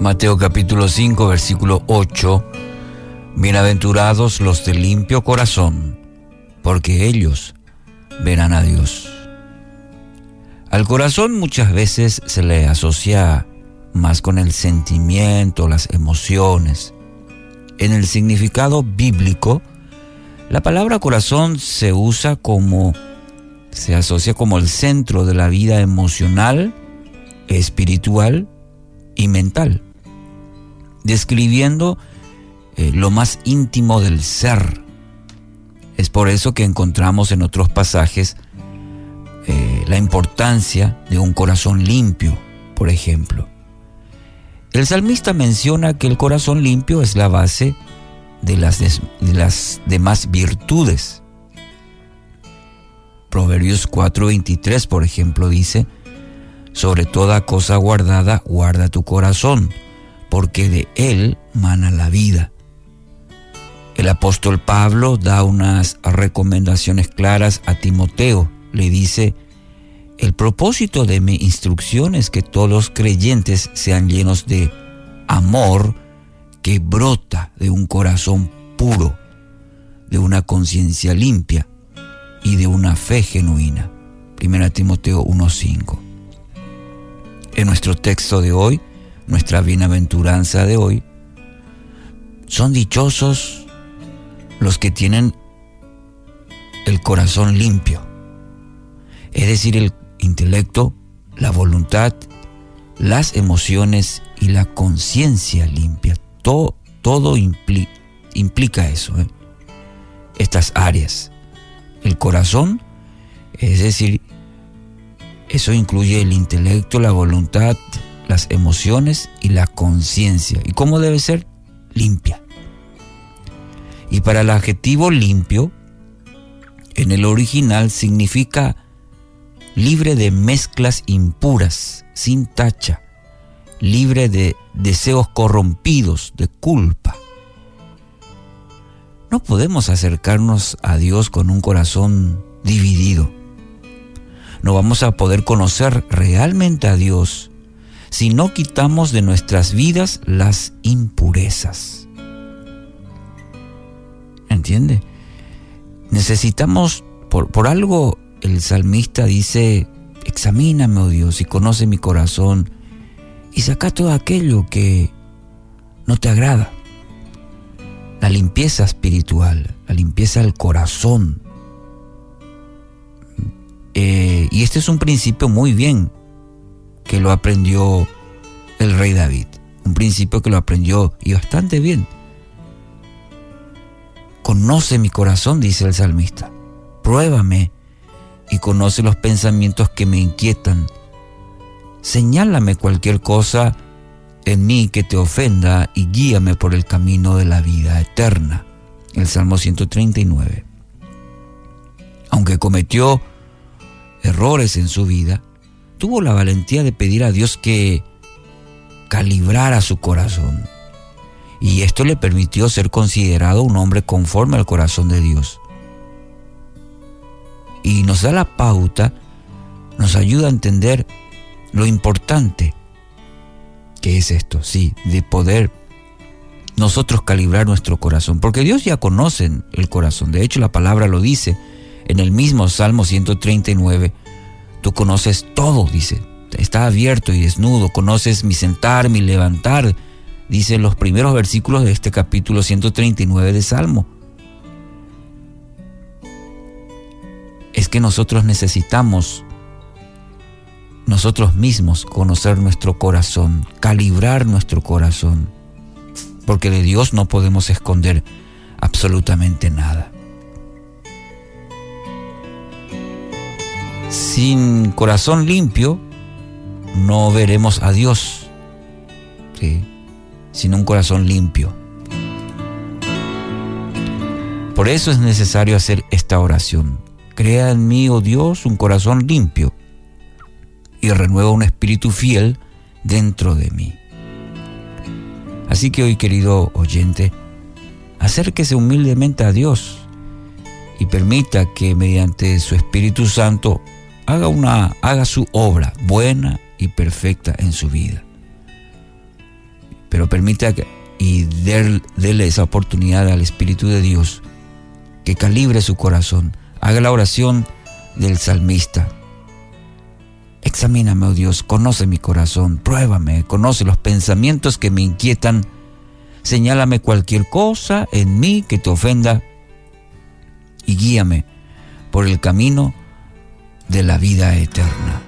Mateo capítulo 5, versículo 8. Bienaventurados los de limpio corazón, porque ellos verán a Dios. Al corazón muchas veces se le asocia más con el sentimiento, las emociones. En el significado bíblico, la palabra corazón se usa como, se asocia como el centro de la vida emocional, espiritual y mental, describiendo eh, lo más íntimo del ser. Es por eso que encontramos en otros pasajes eh, la importancia de un corazón limpio, por ejemplo. El salmista menciona que el corazón limpio es la base de las, de las demás virtudes. Proverbios 4:23, por ejemplo, dice, sobre toda cosa guardada, guarda tu corazón, porque de él mana la vida. El apóstol Pablo da unas recomendaciones claras a Timoteo. Le dice, el propósito de mi instrucción es que todos los creyentes sean llenos de amor que brota de un corazón puro, de una conciencia limpia y de una fe genuina. 1 Timoteo 1.5 en nuestro texto de hoy, nuestra bienaventuranza de hoy, son dichosos los que tienen el corazón limpio, es decir, el intelecto, la voluntad, las emociones y la conciencia limpia. Todo, todo implica eso, ¿eh? estas áreas. El corazón, es decir, eso incluye el intelecto, la voluntad, las emociones y la conciencia. ¿Y cómo debe ser? Limpia. Y para el adjetivo limpio, en el original significa libre de mezclas impuras, sin tacha, libre de deseos corrompidos, de culpa. No podemos acercarnos a Dios con un corazón dividido no vamos a poder conocer realmente a Dios si no quitamos de nuestras vidas las impurezas. ¿Entiende? Necesitamos, por, por algo el salmista dice, examíname, oh Dios, y conoce mi corazón, y saca todo aquello que no te agrada. La limpieza espiritual, la limpieza del corazón, eh, y este es un principio muy bien que lo aprendió el rey David. Un principio que lo aprendió y bastante bien. Conoce mi corazón, dice el salmista. Pruébame y conoce los pensamientos que me inquietan. Señálame cualquier cosa en mí que te ofenda y guíame por el camino de la vida eterna. El Salmo 139. Aunque cometió errores en su vida, tuvo la valentía de pedir a Dios que calibrara su corazón. Y esto le permitió ser considerado un hombre conforme al corazón de Dios. Y nos da la pauta, nos ayuda a entender lo importante que es esto, sí, de poder nosotros calibrar nuestro corazón, porque Dios ya conoce el corazón, de hecho la palabra lo dice, en el mismo Salmo 139, tú conoces todo, dice, está abierto y desnudo, conoces mi sentar, mi levantar, dice los primeros versículos de este capítulo 139 de Salmo. Es que nosotros necesitamos nosotros mismos conocer nuestro corazón, calibrar nuestro corazón, porque de Dios no podemos esconder absolutamente nada. Sin corazón limpio no veremos a Dios. Sin un corazón limpio. Por eso es necesario hacer esta oración. Crea en mí, oh Dios, un corazón limpio y renueva un espíritu fiel dentro de mí. Así que hoy, querido oyente, acérquese humildemente a Dios y permita que mediante su Espíritu Santo haga, una, haga su obra buena y perfecta en su vida. Pero permita que, y déle esa oportunidad al Espíritu de Dios que calibre su corazón. Haga la oración del salmista. Examíname, oh Dios, conoce mi corazón, pruébame, conoce los pensamientos que me inquietan, señálame cualquier cosa en mí que te ofenda y guíame por el camino de la vida eterna.